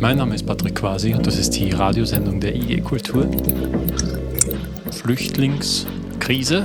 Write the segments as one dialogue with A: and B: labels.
A: Mein Name ist Patrick Quasi und das ist die Radiosendung der IG Kultur. Flüchtlingskrise.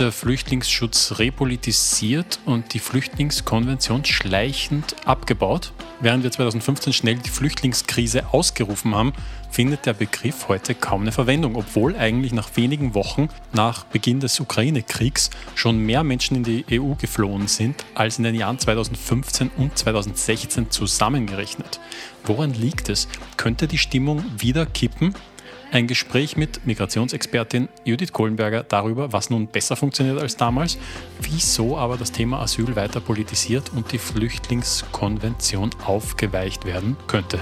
A: Flüchtlingsschutz repolitisiert und die Flüchtlingskonvention schleichend abgebaut. Während wir 2015 schnell die Flüchtlingskrise ausgerufen haben, findet der Begriff heute kaum eine Verwendung, obwohl eigentlich nach wenigen Wochen nach Beginn des Ukraine-Kriegs schon mehr Menschen in die EU geflohen sind als in den Jahren 2015 und 2016 zusammengerechnet. Woran liegt es? Könnte die Stimmung wieder kippen? Ein Gespräch mit Migrationsexpertin Judith Kohlenberger darüber, was nun besser funktioniert als damals, wieso aber das Thema Asyl weiter politisiert und die Flüchtlingskonvention aufgeweicht werden könnte.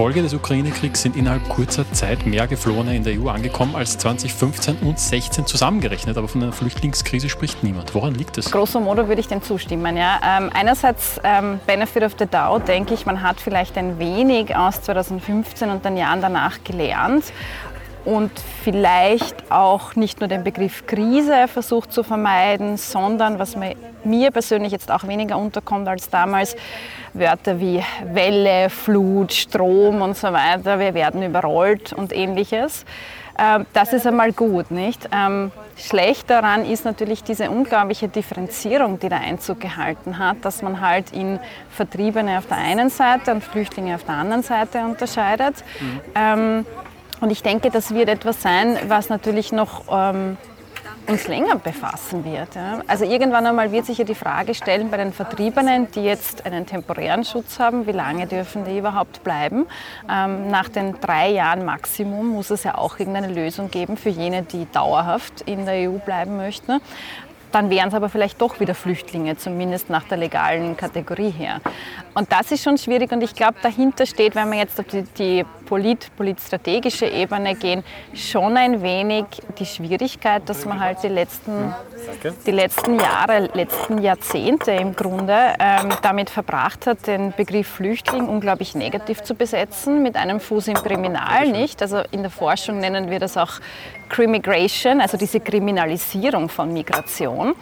A: Folge des Ukraine-Kriegs sind innerhalb kurzer Zeit mehr Geflohene in der EU angekommen als 2015 und 2016 zusammengerechnet. Aber von einer Flüchtlingskrise spricht niemand. Woran liegt das?
B: Grosso modo würde ich dem zustimmen. Ja. Ähm, einerseits ähm, Benefit of the Doubt, denke ich, man hat vielleicht ein wenig aus 2015 und den Jahren danach gelernt und vielleicht auch nicht nur den Begriff Krise versucht zu vermeiden, sondern was mir persönlich jetzt auch weniger unterkommt als damals, Wörter wie Welle, Flut, Strom und so weiter, wir werden überrollt und ähnliches. Ähm, das ist einmal gut, nicht? Ähm, schlecht daran ist natürlich diese unglaubliche Differenzierung, die der Einzug gehalten hat, dass man halt in Vertriebene auf der einen Seite und Flüchtlinge auf der anderen Seite unterscheidet. Mhm. Ähm, und ich denke, das wird etwas sein, was natürlich noch ähm, uns länger befassen wird. Ja. Also irgendwann einmal wird sich ja die Frage stellen bei den Vertriebenen, die jetzt einen temporären Schutz haben, wie lange dürfen die überhaupt bleiben? Ähm, nach den drei Jahren Maximum muss es ja auch irgendeine Lösung geben für jene, die dauerhaft in der EU bleiben möchten dann wären es aber vielleicht doch wieder Flüchtlinge, zumindest nach der legalen Kategorie her. Und das ist schon schwierig und ich glaube, dahinter steht, wenn wir jetzt auf die, die polit, politstrategische Ebene gehen, schon ein wenig die Schwierigkeit, dass man halt die letzten, die letzten Jahre, letzten Jahrzehnte im Grunde ähm, damit verbracht hat, den Begriff Flüchtling unglaublich negativ zu besetzen, mit einem Fuß im Kriminal, nicht? Also in der Forschung nennen wir das auch Crimigration, also diese Kriminalisierung von Migration.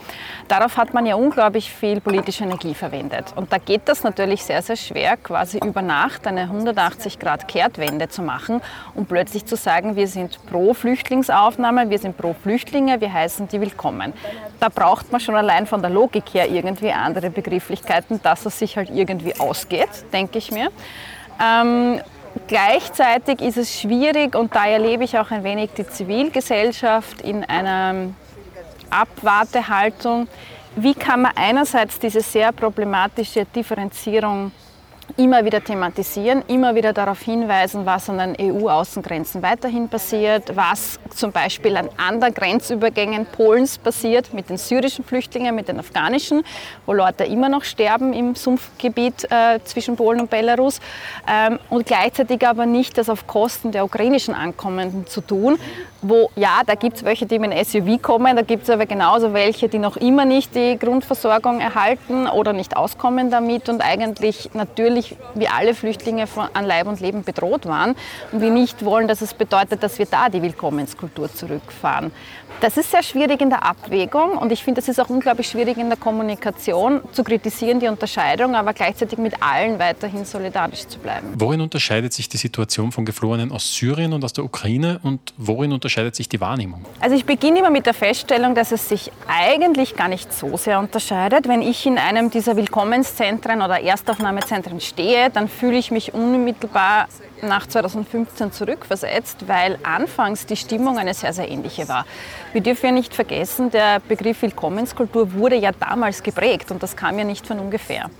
B: Darauf hat man ja unglaublich viel politische Energie verwendet. Und da geht das natürlich sehr, sehr schwer, quasi über Nacht eine 180-Grad-Kehrtwende zu machen und plötzlich zu sagen, wir sind pro Flüchtlingsaufnahme, wir sind pro Flüchtlinge, wir heißen die willkommen. Da braucht man schon allein von der Logik her irgendwie andere Begrifflichkeiten, dass es sich halt irgendwie ausgeht, denke ich mir. Ähm, Gleichzeitig ist es schwierig und da erlebe ich auch ein wenig die Zivilgesellschaft in einer Abwartehaltung. Wie kann man einerseits diese sehr problematische Differenzierung immer wieder thematisieren, immer wieder darauf hinweisen, was an den EU-Außengrenzen weiterhin passiert, was zum Beispiel an anderen Grenzübergängen Polens passiert mit den syrischen Flüchtlingen, mit den afghanischen, wo Leute immer noch sterben im Sumpfgebiet äh, zwischen Polen und Belarus. Ähm, und gleichzeitig aber nicht das auf Kosten der ukrainischen Ankommenden zu tun, wo ja, da gibt es welche, die mit einem SUV kommen, da gibt es aber genauso welche, die noch immer nicht die Grundversorgung erhalten oder nicht auskommen damit und eigentlich natürlich wie alle Flüchtlinge von, an Leib und Leben bedroht waren und wir nicht wollen, dass es bedeutet, dass wir da die Willkommenskultur zurückfahren. Das ist sehr schwierig in der Abwägung und ich finde, es ist auch unglaublich schwierig in der Kommunikation zu kritisieren, die Unterscheidung, aber gleichzeitig mit allen weiterhin solidarisch zu bleiben.
A: Worin unterscheidet sich die Situation von Geflohenen aus Syrien und aus der Ukraine und worin unterscheidet sich die Wahrnehmung?
B: Also ich beginne immer mit der Feststellung, dass es sich eigentlich gar nicht so sehr unterscheidet. Wenn ich in einem dieser Willkommenszentren oder Erstaufnahmezentren stehe, dann fühle ich mich unmittelbar nach 2015 zurückversetzt, weil anfangs die Stimmung eine sehr, sehr ähnliche war. Wir dürfen ja nicht vergessen, der Begriff Willkommenskultur wurde ja damals geprägt und das kam ja nicht von ungefähr.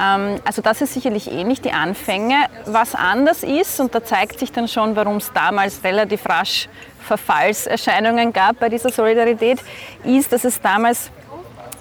B: Ähm, also das ist sicherlich ähnlich, die Anfänge. Was anders ist, und da zeigt sich dann schon, warum es damals relativ rasch Verfallserscheinungen gab bei dieser Solidarität, ist, dass es damals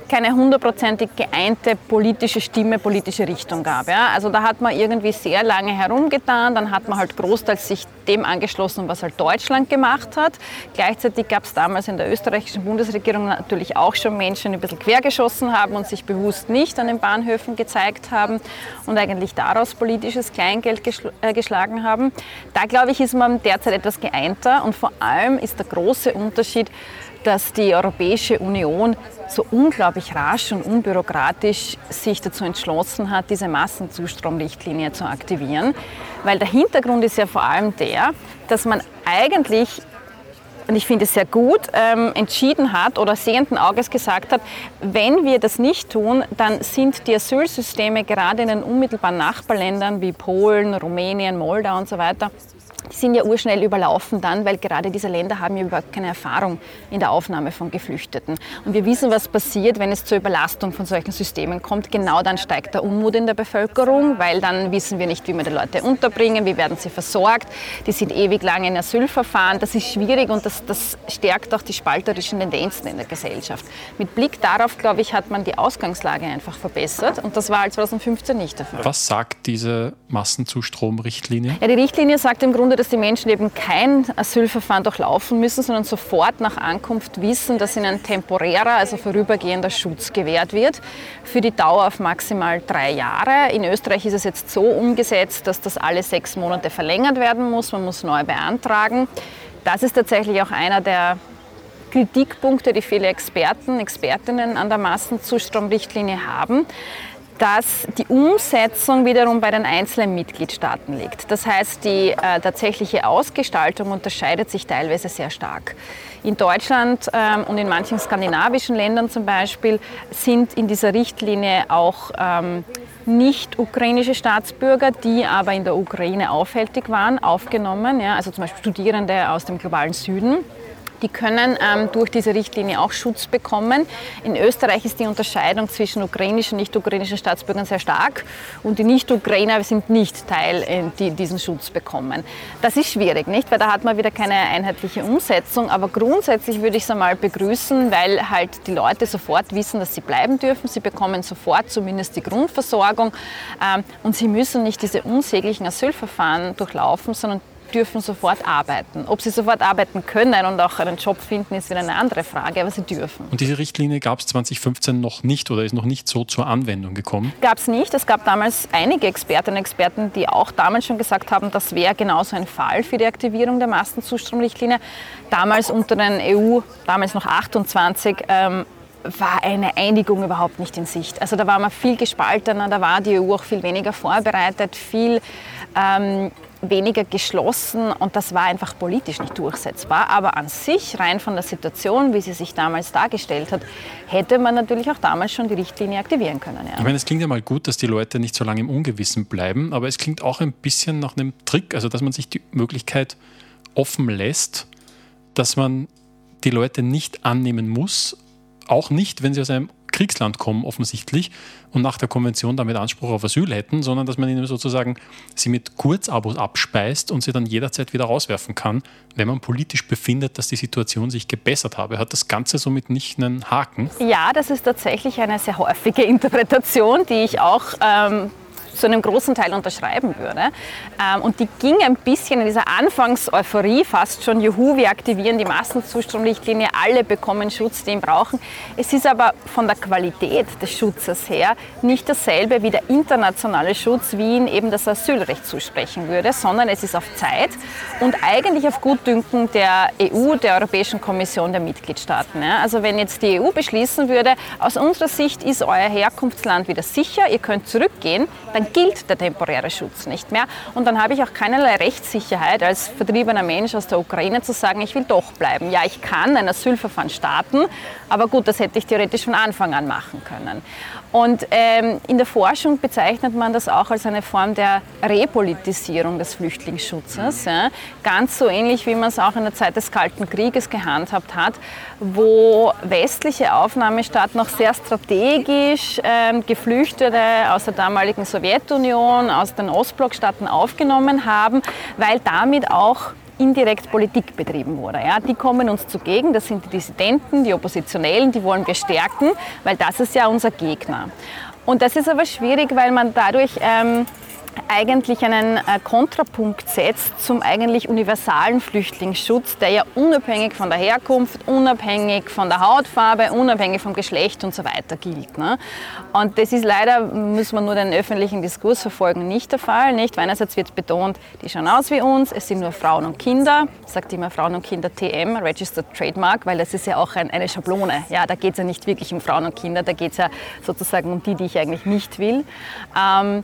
B: keine hundertprozentig geeinte politische Stimme, politische Richtung gab. Ja? Also da hat man irgendwie sehr lange herumgetan, dann hat man halt großteils sich dem angeschlossen, was halt Deutschland gemacht hat. Gleichzeitig gab es damals in der österreichischen Bundesregierung natürlich auch schon Menschen, die ein bisschen quergeschossen haben und sich bewusst nicht an den Bahnhöfen gezeigt haben und eigentlich daraus politisches Kleingeld äh, geschlagen haben. Da glaube ich, ist man derzeit etwas geeinter und vor allem ist der große Unterschied, dass die Europäische Union so unglaublich rasch und unbürokratisch sich dazu entschlossen hat, diese Massenzustromrichtlinie zu aktivieren. Weil der Hintergrund ist ja vor allem der, dass man eigentlich und ich finde es sehr gut, ähm, entschieden hat oder sehenden Auges gesagt hat, wenn wir das nicht tun, dann sind die Asylsysteme gerade in den unmittelbaren Nachbarländern wie Polen, Rumänien, Moldau und so weiter die sind ja urschnell überlaufen dann, weil gerade diese Länder haben ja überhaupt keine Erfahrung in der Aufnahme von Geflüchteten. Und wir wissen, was passiert, wenn es zur Überlastung von solchen Systemen kommt. Genau dann steigt der Unmut in der Bevölkerung, weil dann wissen wir nicht, wie wir die Leute unterbringen, wie werden sie versorgt. Die sind ewig lang in Asylverfahren. Das ist schwierig und das, das stärkt auch die spalterischen Tendenzen in der Gesellschaft. Mit Blick darauf, glaube ich, hat man die Ausgangslage einfach verbessert und das war 2015 nicht der Fall.
A: Was sagt diese Massenzustromrichtlinie?
B: Ja, die Richtlinie sagt im Grunde, dass die Menschen eben kein Asylverfahren durchlaufen müssen, sondern sofort nach Ankunft wissen, dass ihnen temporärer, also vorübergehender Schutz gewährt wird, für die Dauer auf maximal drei Jahre. In Österreich ist es jetzt so umgesetzt, dass das alle sechs Monate verlängert werden muss. Man muss neu beantragen. Das ist tatsächlich auch einer der Kritikpunkte, die viele Experten, Expertinnen an der Massenzustromrichtlinie haben dass die Umsetzung wiederum bei den einzelnen Mitgliedstaaten liegt. Das heißt, die äh, tatsächliche Ausgestaltung unterscheidet sich teilweise sehr stark. In Deutschland ähm, und in manchen skandinavischen Ländern zum Beispiel sind in dieser Richtlinie auch ähm, nicht ukrainische Staatsbürger, die aber in der Ukraine aufhältig waren, aufgenommen. Ja, also zum Beispiel Studierende aus dem globalen Süden. Die können ähm, durch diese Richtlinie auch Schutz bekommen. In Österreich ist die Unterscheidung zwischen ukrainischen und nicht-ukrainischen Staatsbürgern sehr stark und die Nicht-Ukrainer sind nicht Teil, äh, die diesen Schutz bekommen. Das ist schwierig, nicht? Weil da hat man wieder keine einheitliche Umsetzung. Aber grundsätzlich würde ich es einmal begrüßen, weil halt die Leute sofort wissen, dass sie bleiben dürfen. Sie bekommen sofort zumindest die Grundversorgung ähm, und sie müssen nicht diese unsäglichen Asylverfahren durchlaufen, sondern dürfen sofort arbeiten. Ob sie sofort arbeiten können und auch einen Job finden, ist wieder eine andere Frage, aber sie dürfen.
A: Und diese Richtlinie gab es 2015 noch nicht oder ist noch nicht so zur Anwendung gekommen?
B: Gab es nicht. Es gab damals einige Expertinnen und Experten, die auch damals schon gesagt haben, das wäre genauso ein Fall für die Aktivierung der Massenzustromrichtlinie. Damals unter den EU, damals noch 28, ähm, war eine Einigung überhaupt nicht in Sicht. Also da war man viel gespaltener, da war die EU auch viel weniger vorbereitet, viel ähm, weniger geschlossen und das war einfach politisch nicht durchsetzbar. Aber an sich, rein von der Situation, wie sie sich damals dargestellt hat, hätte man natürlich auch damals schon die Richtlinie aktivieren können. Ja.
A: Ich meine, es klingt ja mal gut, dass die Leute nicht so lange im Ungewissen bleiben, aber es klingt auch ein bisschen nach einem Trick, also dass man sich die Möglichkeit offen lässt, dass man die Leute nicht annehmen muss, auch nicht, wenn sie aus einem Kriegsland kommen offensichtlich und nach der Konvention damit Anspruch auf Asyl hätten, sondern dass man ihnen sozusagen sie mit Kurzabos abspeist und sie dann jederzeit wieder rauswerfen kann, wenn man politisch befindet, dass die Situation sich gebessert habe. Hat das Ganze somit nicht einen Haken?
B: Ja, das ist tatsächlich eine sehr häufige Interpretation, die ich auch ähm, zu einem großen Teil unterschreiben würde. Ähm, und die ging ein bisschen in dieser Anfangseuphorie fast schon, juhu, wir aktivieren die Massenzustromrichtlinie, alle bekommen Schutz, den brauchen. Es ist aber von der Qualität des Schutzes her nicht dasselbe wie der internationale Schutz, wie ihn eben das Asylrecht zusprechen würde, sondern es ist auf Zeit und eigentlich auf Gutdünken der EU, der Europäischen Kommission, der Mitgliedstaaten. Also wenn jetzt die EU beschließen würde, aus unserer Sicht ist euer Herkunftsland wieder sicher, ihr könnt zurückgehen, dann gilt der temporäre Schutz nicht mehr. Und dann habe ich auch keinerlei Rechtssicherheit als vertriebener Mensch aus der Ukraine zu sagen, ich will doch bleiben. Ja, ich kann ein Asylverfahren starten, aber gut, das hätte ich theoretisch von Anfang an machen können. Und ähm, in der Forschung bezeichnet man das auch als eine Form der Repolitisierung des Flüchtlingsschutzes. Ja. Ganz so ähnlich, wie man es auch in der Zeit des Kalten Krieges gehandhabt hat, wo westliche Aufnahmestaaten noch sehr strategisch ähm, Geflüchtete aus der damaligen Sowjetunion, aus den Ostblockstaaten aufgenommen haben, weil damit auch indirekt Politik betrieben wurde. Ja, die kommen uns zugegen, das sind die Dissidenten, die Oppositionellen, die wollen wir stärken, weil das ist ja unser Gegner. Und das ist aber schwierig, weil man dadurch ähm, eigentlich einen äh, Kontrapunkt setzt zum eigentlich universalen Flüchtlingsschutz, der ja unabhängig von der Herkunft, unabhängig von der Hautfarbe, unabhängig vom Geschlecht und so weiter gilt. Ne? Und das ist leider, muss man nur den öffentlichen Diskurs verfolgen, nicht der Fall. Nicht? Einerseits wird betont, die schauen aus wie uns, es sind nur Frauen und Kinder. Sage immer Frauen und Kinder TM, Registered Trademark, weil das ist ja auch ein, eine Schablone. Ja, da geht es ja nicht wirklich um Frauen und Kinder, da geht es ja sozusagen um die, die ich eigentlich nicht will. Ähm,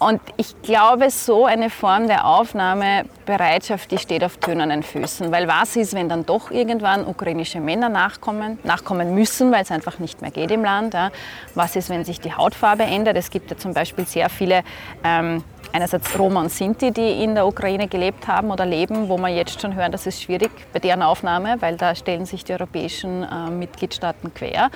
B: und ich glaube, so eine Form der Aufnahmebereitschaft, die steht auf tönernen Füßen. Weil was ist, wenn dann doch irgendwann ukrainische Männer nachkommen, nachkommen müssen, weil es einfach nicht mehr geht im Land? Ja? Was ist, wenn sich die Hautfarbe ändert? Es gibt ja zum Beispiel sehr viele ähm, einerseits Roma und Sinti, die in der Ukraine gelebt haben oder leben, wo man jetzt schon hören, das ist schwierig bei deren Aufnahme, weil da stellen sich die europäischen äh, Mitgliedstaaten quer.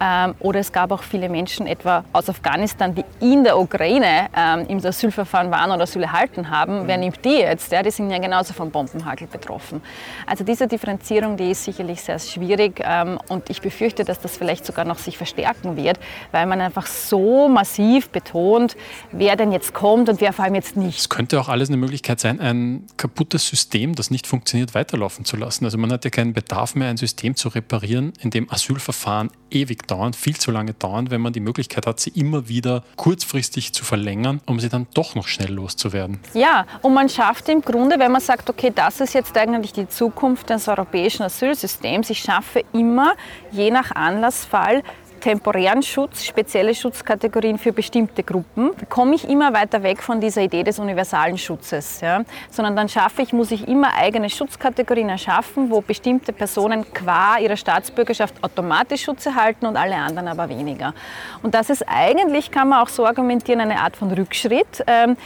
B: Ähm, oder es gab auch viele Menschen, etwa aus Afghanistan, die in der Ukraine ähm, im Asylverfahren waren oder Asyl erhalten haben. Mhm. Wer nimmt die jetzt? Ja, die sind ja genauso vom Bombenhagel betroffen. Also diese Differenzierung, die ist sicherlich sehr schwierig ähm, und ich befürchte, dass das vielleicht sogar noch sich verstärken wird, weil man einfach so massiv betont, wer denn jetzt kommt und wer vor allem jetzt nicht.
A: Es könnte auch alles eine Möglichkeit sein, ein kaputtes System, das nicht funktioniert, weiterlaufen zu lassen. Also man hat ja keinen Bedarf mehr, ein System zu reparieren, in dem Asylverfahren ewig dauern, viel zu lange dauern, wenn man die Möglichkeit hat, sie immer wieder kurzfristig zu verlängern, um sie dann doch noch schnell loszuwerden.
B: Ja, und man schafft im Grunde, wenn man sagt, okay, das ist jetzt eigentlich die Zukunft des europäischen Asylsystems, ich schaffe immer, je nach Anlassfall, temporären Schutz, spezielle Schutzkategorien für bestimmte Gruppen, komme ich immer weiter weg von dieser Idee des universalen Schutzes. Ja? Sondern dann schaffe ich, muss ich immer eigene Schutzkategorien erschaffen, wo bestimmte Personen qua ihrer Staatsbürgerschaft automatisch Schutz erhalten und alle anderen aber weniger. Und das ist eigentlich, kann man auch so argumentieren, eine Art von Rückschritt. Ähm,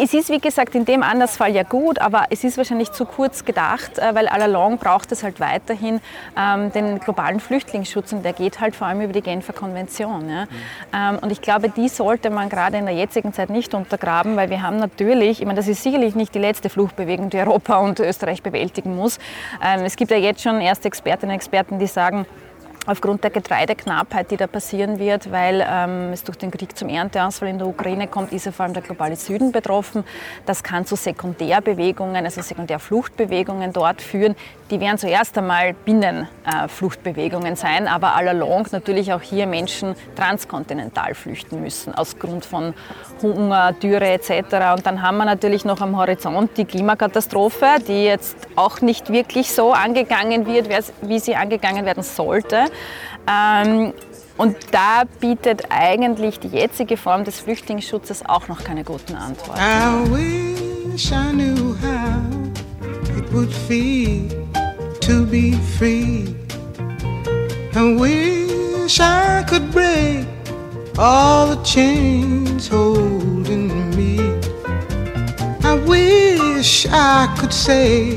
B: es ist, wie gesagt, in dem Andersfall ja gut, aber es ist wahrscheinlich zu kurz gedacht, äh, weil allalong braucht es halt weiterhin ähm, den globalen Flüchtlingsschutz und der geht halt vor allem über die Genfer Konvention. Ja. Mhm. Ähm, und ich glaube, die sollte man gerade in der jetzigen Zeit nicht untergraben, weil wir haben natürlich, ich meine, das ist sicherlich nicht die letzte Fluchtbewegung, die Europa und Österreich bewältigen muss. Ähm, es gibt ja jetzt schon erste Expertinnen und Experten, die sagen, aufgrund der Getreideknappheit, die da passieren wird, weil ähm, es durch den Krieg zum Ernteausfall in der Ukraine kommt, ist ja vor allem der globale Süden betroffen. Das kann zu Sekundärbewegungen, also Sekundärfluchtbewegungen dort führen. Die werden zuerst einmal Binnenfluchtbewegungen äh, sein, aber allalong natürlich auch hier Menschen transkontinental flüchten müssen, aus Grund von Hunger, Dürre etc. Und dann haben wir natürlich noch am Horizont die Klimakatastrophe, die jetzt auch nicht wirklich so angegangen wird, wie sie angegangen werden sollte. Ähm, und da bietet eigentlich die jetzige Form des Flüchtlingsschutzes auch noch keine guten Antworten. I wish I knew how it would feel to be free. I wish I could break all the chains holding me. I wish I could say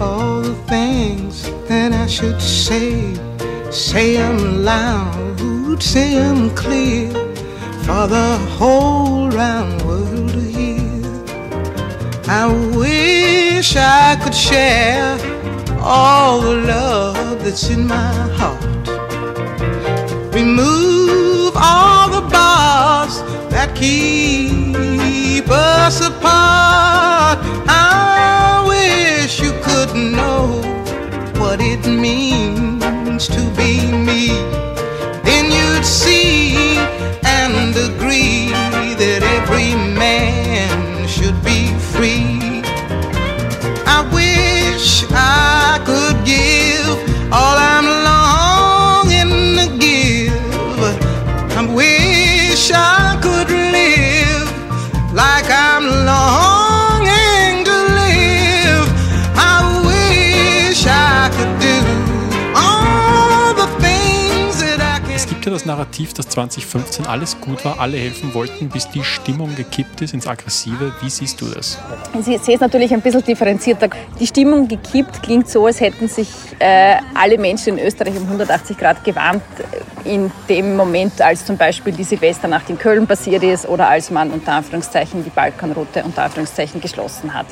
B: all the things that I should say. Say them loud, say them clear for the whole round world to hear. I wish I could share all the love that's in my heart. That keep us apart. I wish you could know what it means to be me,
A: Narrativ, dass 2015 alles gut war, alle helfen wollten, bis die Stimmung gekippt ist ins Aggressive. Wie siehst du das?
B: Ich sehe es natürlich ein bisschen differenzierter. Die Stimmung gekippt klingt so, als hätten sich äh, alle Menschen in Österreich um 180 Grad gewarnt in dem Moment, als zum Beispiel die Silvesternacht in Köln passiert ist oder als man unter Anführungszeichen die Balkanroute unter Anführungszeichen geschlossen hat.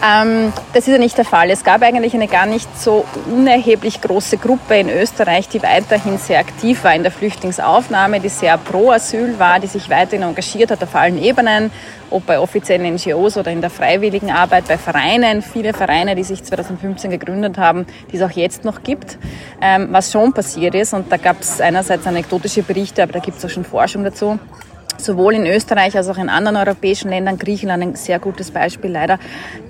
B: Ähm, das ist ja nicht der Fall. Es gab eigentlich eine gar nicht so unerheblich große Gruppe in Österreich, die weiterhin sehr aktiv war in der Flüchtlingsaufnahme, die sehr pro Asyl war, die sich weiterhin engagiert hat auf allen Ebenen, ob bei offiziellen NGOs oder in der freiwilligen Arbeit, bei Vereinen, viele Vereine, die sich 2015 gegründet haben, die es auch jetzt noch gibt, ähm, was schon passiert ist. Und da gab es einerseits anekdotische Berichte, aber da gibt es auch schon Forschung dazu sowohl in Österreich als auch in anderen europäischen Ländern, Griechenland ein sehr gutes Beispiel leider,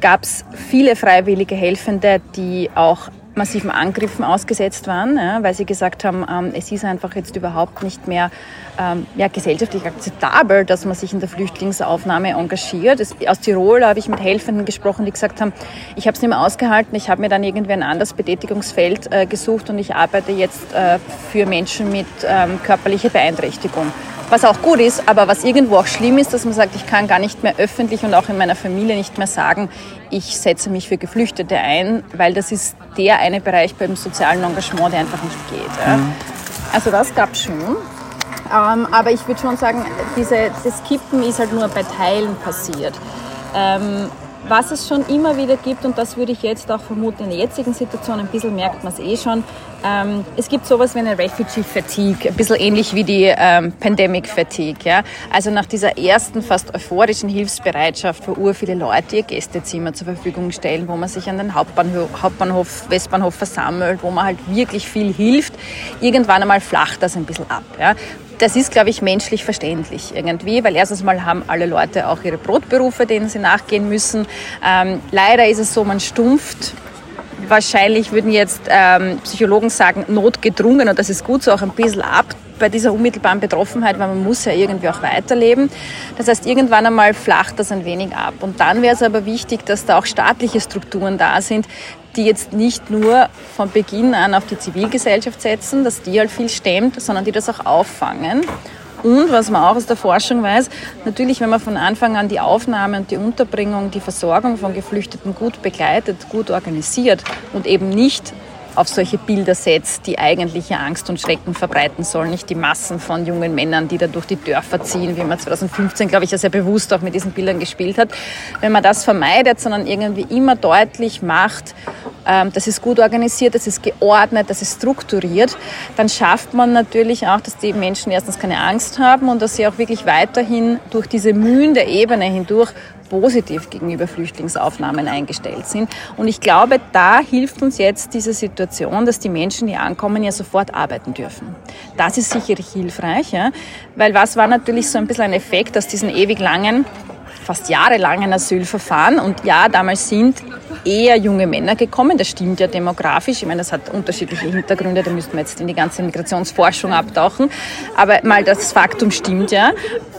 B: gab es viele freiwillige Helfende, die auch massiven Angriffen ausgesetzt waren, ja, weil sie gesagt haben, ähm, es ist einfach jetzt überhaupt nicht mehr ähm, ja, gesellschaftlich akzeptabel, dass man sich in der Flüchtlingsaufnahme engagiert. Es, aus Tirol habe ich mit Helfenden gesprochen, die gesagt haben, ich habe es nicht mehr ausgehalten, ich habe mir dann irgendwie ein anderes Betätigungsfeld äh, gesucht und ich arbeite jetzt äh, für Menschen mit ähm, körperlicher Beeinträchtigung was auch gut ist, aber was irgendwo auch schlimm ist, dass man sagt, ich kann gar nicht mehr öffentlich und auch in meiner Familie nicht mehr sagen, ich setze mich für Geflüchtete ein, weil das ist der eine Bereich beim sozialen Engagement, der einfach nicht geht. Mhm. Also das gab es schon. Ähm, aber ich würde schon sagen, diese, das Kippen ist halt nur bei Teilen passiert. Ähm, was es schon immer wieder gibt, und das würde ich jetzt auch vermuten, in der jetzigen Situation, ein bisschen merkt man es eh schon, ähm, es gibt sowas wie eine Refugee Fatigue, ein bisschen ähnlich wie die ähm, Pandemic Fatigue. Ja? Also nach dieser ersten fast euphorischen Hilfsbereitschaft, wo ur viele Leute ihr Gästezimmer zur Verfügung stellen, wo man sich an den Hauptbahnhof, Hauptbahnhof, Westbahnhof versammelt, wo man halt wirklich viel hilft, irgendwann einmal flacht das ein bisschen ab. Ja? Das ist, glaube ich, menschlich verständlich irgendwie, weil erstens mal haben alle Leute auch ihre Brotberufe, denen sie nachgehen müssen. Ähm, leider ist es so, man stumpft wahrscheinlich würden jetzt ähm, Psychologen sagen, notgedrungen, und das ist gut so, auch ein bisschen ab bei dieser unmittelbaren Betroffenheit, weil man muss ja irgendwie auch weiterleben. Das heißt, irgendwann einmal flacht das ein wenig ab. Und dann wäre es aber wichtig, dass da auch staatliche Strukturen da sind, die jetzt nicht nur von Beginn an auf die Zivilgesellschaft setzen, dass die halt viel stemmt, sondern die das auch auffangen. Und was man auch aus der Forschung weiß, natürlich, wenn man von Anfang an die Aufnahme und die Unterbringung, die Versorgung von Geflüchteten gut begleitet, gut organisiert und eben nicht auf solche Bilder setzt, die eigentliche Angst und Schrecken verbreiten sollen. Nicht die Massen von jungen Männern, die da durch die Dörfer ziehen, wie man 2015, glaube ich, ja sehr bewusst auch mit diesen Bildern gespielt hat. Wenn man das vermeidet, sondern irgendwie immer deutlich macht, ähm, das ist gut organisiert, das ist geordnet, das ist strukturiert, dann schafft man natürlich auch, dass die Menschen erstens keine Angst haben und dass sie auch wirklich weiterhin durch diese Mühen der Ebene hindurch positiv gegenüber Flüchtlingsaufnahmen eingestellt sind. Und ich glaube, da hilft uns jetzt diese Situation, dass die Menschen, die ankommen, ja sofort arbeiten dürfen. Das ist sicherlich hilfreich, ja? weil was war natürlich so ein bisschen ein Effekt aus diesen ewig langen fast jahrelangen Asylverfahren. Und ja, damals sind eher junge Männer gekommen. Das stimmt ja demografisch. Ich meine, das hat unterschiedliche Hintergründe. Da müssten wir jetzt in die ganze Migrationsforschung abtauchen. Aber mal das Faktum stimmt ja.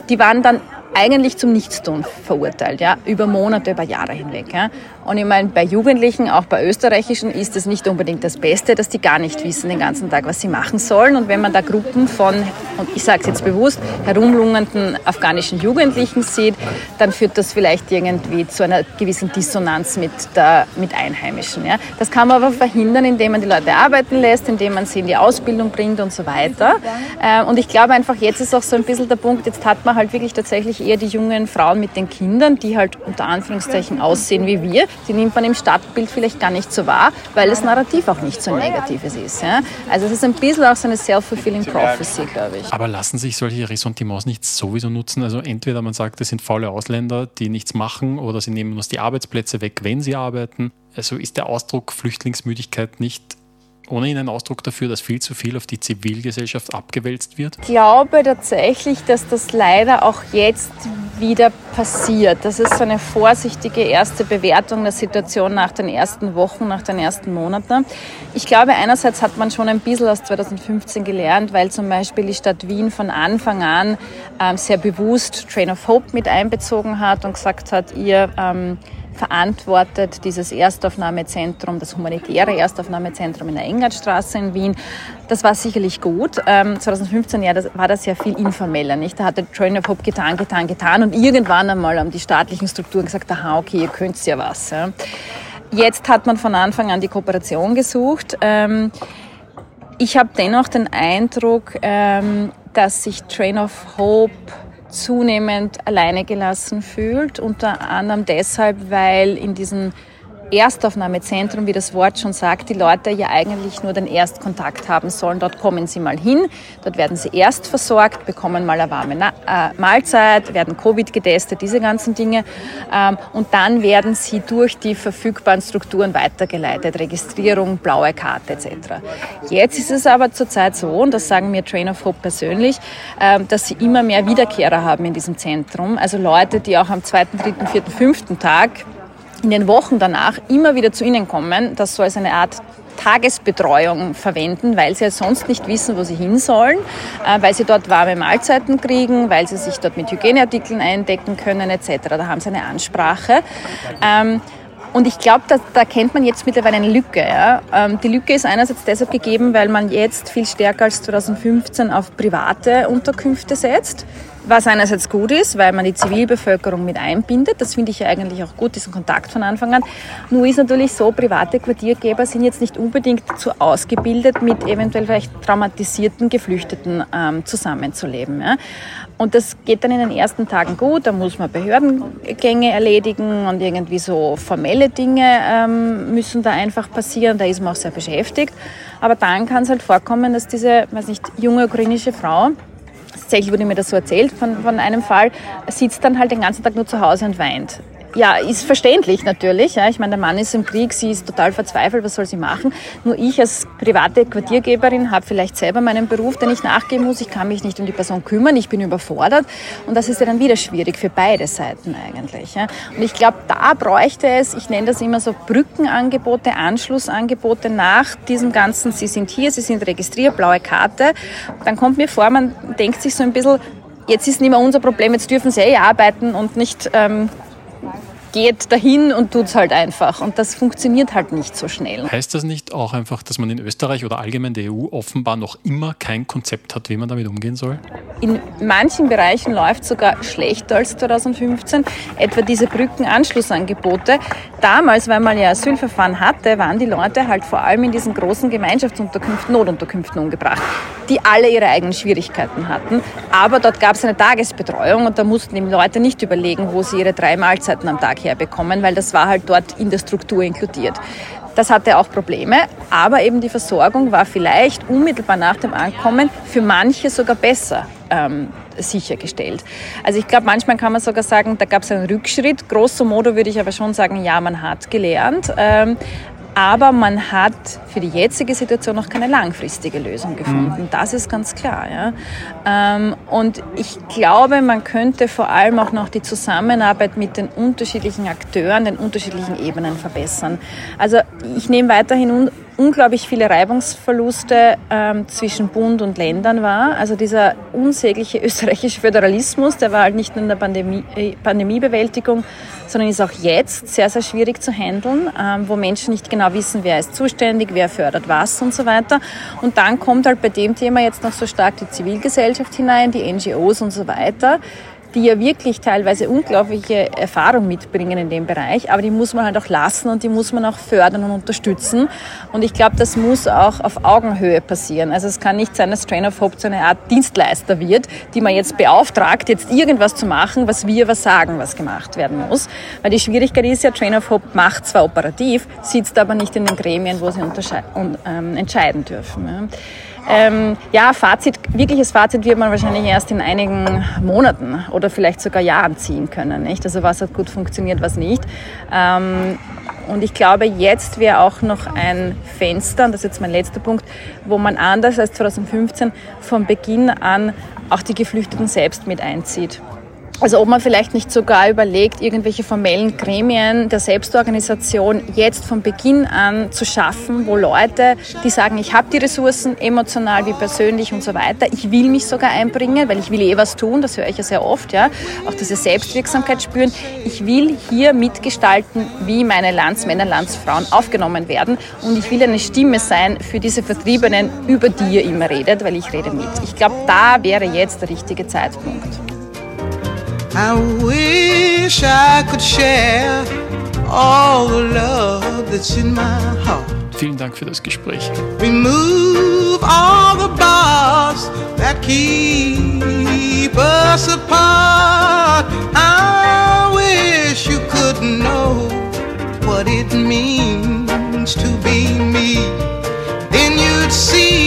B: Die waren dann eigentlich zum Nichtstun verurteilt, ja, über Monate, über Jahre hinweg. Ja. Und ich meine, bei Jugendlichen, auch bei österreichischen, ist es nicht unbedingt das Beste, dass die gar nicht wissen den ganzen Tag, was sie machen sollen. Und wenn man da Gruppen von, und ich sage es jetzt bewusst, herumlungernden afghanischen Jugendlichen sieht, dann führt das vielleicht irgendwie zu einer gewissen Dissonanz mit, der, mit Einheimischen. Ja. Das kann man aber verhindern, indem man die Leute arbeiten lässt, indem man sie in die Ausbildung bringt und so weiter. Äh, und ich glaube einfach, jetzt ist auch so ein bisschen der Punkt, jetzt hat man halt wirklich tatsächlich eher die jungen Frauen mit den Kindern, die halt unter Anführungszeichen aussehen wie wir. Die nimmt man im Stadtbild vielleicht gar nicht so wahr, weil das Narrativ auch nicht so negatives ist. Ja? Also es ist ein bisschen auch so eine self-fulfilling prophecy, glaube ich.
A: Aber lassen sich solche Ressentiments nicht sowieso nutzen? Also entweder man sagt, das sind faule Ausländer, die nichts machen, oder sie nehmen uns die Arbeitsplätze weg, wenn sie arbeiten. Also ist der Ausdruck Flüchtlingsmüdigkeit nicht ohnehin ein Ausdruck dafür, dass viel zu viel auf die Zivilgesellschaft abgewälzt wird?
B: Ich glaube tatsächlich, dass das leider auch jetzt wieder passiert. Das ist so eine vorsichtige erste Bewertung der Situation nach den ersten Wochen, nach den ersten Monaten. Ich glaube, einerseits hat man schon ein bisschen aus 2015 gelernt, weil zum Beispiel die Stadt Wien von Anfang an ähm, sehr bewusst Train of Hope mit einbezogen hat und gesagt hat, ihr ähm, verantwortet dieses Erstaufnahmezentrum, das humanitäre Erstaufnahmezentrum in der Engertstraße in Wien. Das war sicherlich gut. 2015 ähm, ja, das war das ja viel informeller. Nicht? Da hat der Train of Hope getan, getan, getan und irgendwann einmal haben die staatlichen Strukturen gesagt, aha, okay, ihr könnt ja was. Ja. Jetzt hat man von Anfang an die Kooperation gesucht. Ähm, ich habe dennoch den Eindruck, ähm, dass sich Train of Hope zunehmend alleine gelassen fühlt, unter anderem deshalb, weil in diesen Erstaufnahmezentrum, wie das Wort schon sagt, die Leute ja eigentlich nur den Erstkontakt haben sollen. Dort kommen sie mal hin, dort werden sie erst versorgt, bekommen mal eine warme Na äh, Mahlzeit, werden Covid getestet, diese ganzen Dinge. Ähm, und dann werden sie durch die verfügbaren Strukturen weitergeleitet, Registrierung, blaue Karte etc. Jetzt ist es aber zurzeit so, und das sagen mir Train of Hope persönlich, äh, dass sie immer mehr Wiederkehrer haben in diesem Zentrum. Also Leute, die auch am zweiten, dritten, vierten, fünften Tag in den Wochen danach immer wieder zu Ihnen kommen, das so als eine Art Tagesbetreuung verwenden, weil sie ja sonst nicht wissen, wo sie hin sollen, äh, weil sie dort warme Mahlzeiten kriegen, weil sie sich dort mit Hygieneartikeln eindecken können etc. Da haben sie eine Ansprache. Ähm, und ich glaube, da, da kennt man jetzt mittlerweile eine Lücke. Ja. Ähm, die Lücke ist einerseits deshalb gegeben, weil man jetzt viel stärker als 2015 auf private Unterkünfte setzt. Was einerseits gut ist, weil man die Zivilbevölkerung mit einbindet. Das finde ich ja eigentlich auch gut, diesen Kontakt von Anfang an. Nur ist natürlich so, private Quartiergeber sind jetzt nicht unbedingt zu ausgebildet, mit eventuell vielleicht traumatisierten Geflüchteten ähm, zusammenzuleben. Ja. Und das geht dann in den ersten Tagen gut. Da muss man Behördengänge erledigen und irgendwie so formelle Dinge ähm, müssen da einfach passieren. Da ist man auch sehr beschäftigt. Aber dann kann es halt vorkommen, dass diese, weiß nicht, junge ukrainische Frau tatsächlich wurde mir das so erzählt von, von einem Fall, sitzt dann halt den ganzen Tag nur zu Hause und weint ja, ist verständlich natürlich. Ja. Ich meine, der Mann ist im Krieg, sie ist total verzweifelt, was soll sie machen? Nur ich als private Quartiergeberin habe vielleicht selber meinen Beruf, den ich nachgehen muss. Ich kann mich nicht um die Person kümmern, ich bin überfordert. Und das ist ja dann wieder schwierig für beide Seiten eigentlich. Ja. Und ich glaube, da bräuchte es, ich nenne das immer so Brückenangebote, Anschlussangebote nach diesem ganzen, Sie sind hier, Sie sind registriert, blaue Karte. Dann kommt mir vor, man denkt sich so ein bisschen, jetzt ist nicht mehr unser Problem, jetzt dürfen Sie eh arbeiten und nicht... Ähm, Bye. Geht dahin und tut es halt einfach. Und das funktioniert halt nicht so schnell.
A: Heißt das nicht auch einfach, dass man in Österreich oder allgemein der EU offenbar noch immer kein Konzept hat, wie man damit umgehen soll?
B: In manchen Bereichen läuft es sogar schlechter als 2015. Etwa diese Brückenanschlussangebote. Damals, weil man ja Asylverfahren hatte, waren die Leute halt vor allem in diesen großen Gemeinschaftsunterkünften, Notunterkünften umgebracht, die alle ihre eigenen Schwierigkeiten hatten. Aber dort gab es eine Tagesbetreuung und da mussten die Leute nicht überlegen, wo sie ihre drei Mahlzeiten am Tag herbekommen, weil das war halt dort in der Struktur inkludiert. Das hatte auch Probleme, aber eben die Versorgung war vielleicht unmittelbar nach dem Ankommen für manche sogar besser ähm, sichergestellt. Also ich glaube, manchmal kann man sogar sagen, da gab es einen Rückschritt. Grosso modo würde ich aber schon sagen, ja, man hat gelernt. Ähm, aber man hat für die jetzige Situation noch keine langfristige Lösung gefunden. Mhm. Das ist ganz klar. Ja. Ähm, und ich glaube, man könnte vor allem auch noch die Zusammenarbeit mit den unterschiedlichen Akteuren, den unterschiedlichen Ebenen verbessern. Also ich nehme weiterhin unglaublich viele Reibungsverluste ähm, zwischen Bund und Ländern war. Also dieser unsägliche österreichische Föderalismus, der war halt nicht nur in der Pandemie, äh, Pandemiebewältigung, sondern ist auch jetzt sehr, sehr schwierig zu handeln, ähm, wo Menschen nicht genau wissen, wer ist zuständig, wer fördert was und so weiter. Und dann kommt halt bei dem Thema jetzt noch so stark die Zivilgesellschaft hinein, die NGOs und so weiter die ja wirklich teilweise unglaubliche Erfahrung mitbringen in dem Bereich, aber die muss man halt auch lassen und die muss man auch fördern und unterstützen. Und ich glaube, das muss auch auf Augenhöhe passieren. Also es kann nicht sein, dass Train of Hope zu einer Art Dienstleister wird, die man jetzt beauftragt, jetzt irgendwas zu machen, was wir was sagen, was gemacht werden muss. Weil die Schwierigkeit ist ja, Train of Hope macht zwar operativ, sitzt aber nicht in den Gremien, wo sie ähm, entscheiden dürfen. Ja. Ähm, ja, Fazit, wirkliches Fazit wird man wahrscheinlich erst in einigen Monaten oder vielleicht sogar Jahren ziehen können. Nicht? Also was hat gut funktioniert, was nicht. Ähm, und ich glaube, jetzt wäre auch noch ein Fenster, und das ist jetzt mein letzter Punkt, wo man anders als 2015 von Beginn an auch die Geflüchteten selbst mit einzieht. Also ob man vielleicht nicht sogar überlegt, irgendwelche formellen Gremien der Selbstorganisation jetzt von Beginn an zu schaffen, wo Leute, die sagen, ich habe die Ressourcen, emotional wie persönlich und so weiter, ich will mich sogar einbringen, weil ich will eh was tun, das höre ich ja sehr oft, ja, auch diese Selbstwirksamkeit spüren. Ich will hier mitgestalten, wie meine Landsmänner, Landsfrauen aufgenommen werden und ich will eine Stimme sein für diese Vertriebenen, über die ihr immer redet, weil ich rede mit. Ich glaube, da wäre jetzt der richtige Zeitpunkt. I wish I could share
A: all the love that's in my heart. Vielen Dank für das Gespräch.
C: Remove all the bars that keep us apart. I wish you could know what it means to be me. Then you'd see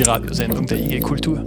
A: die Radiosendung der IG Kultur.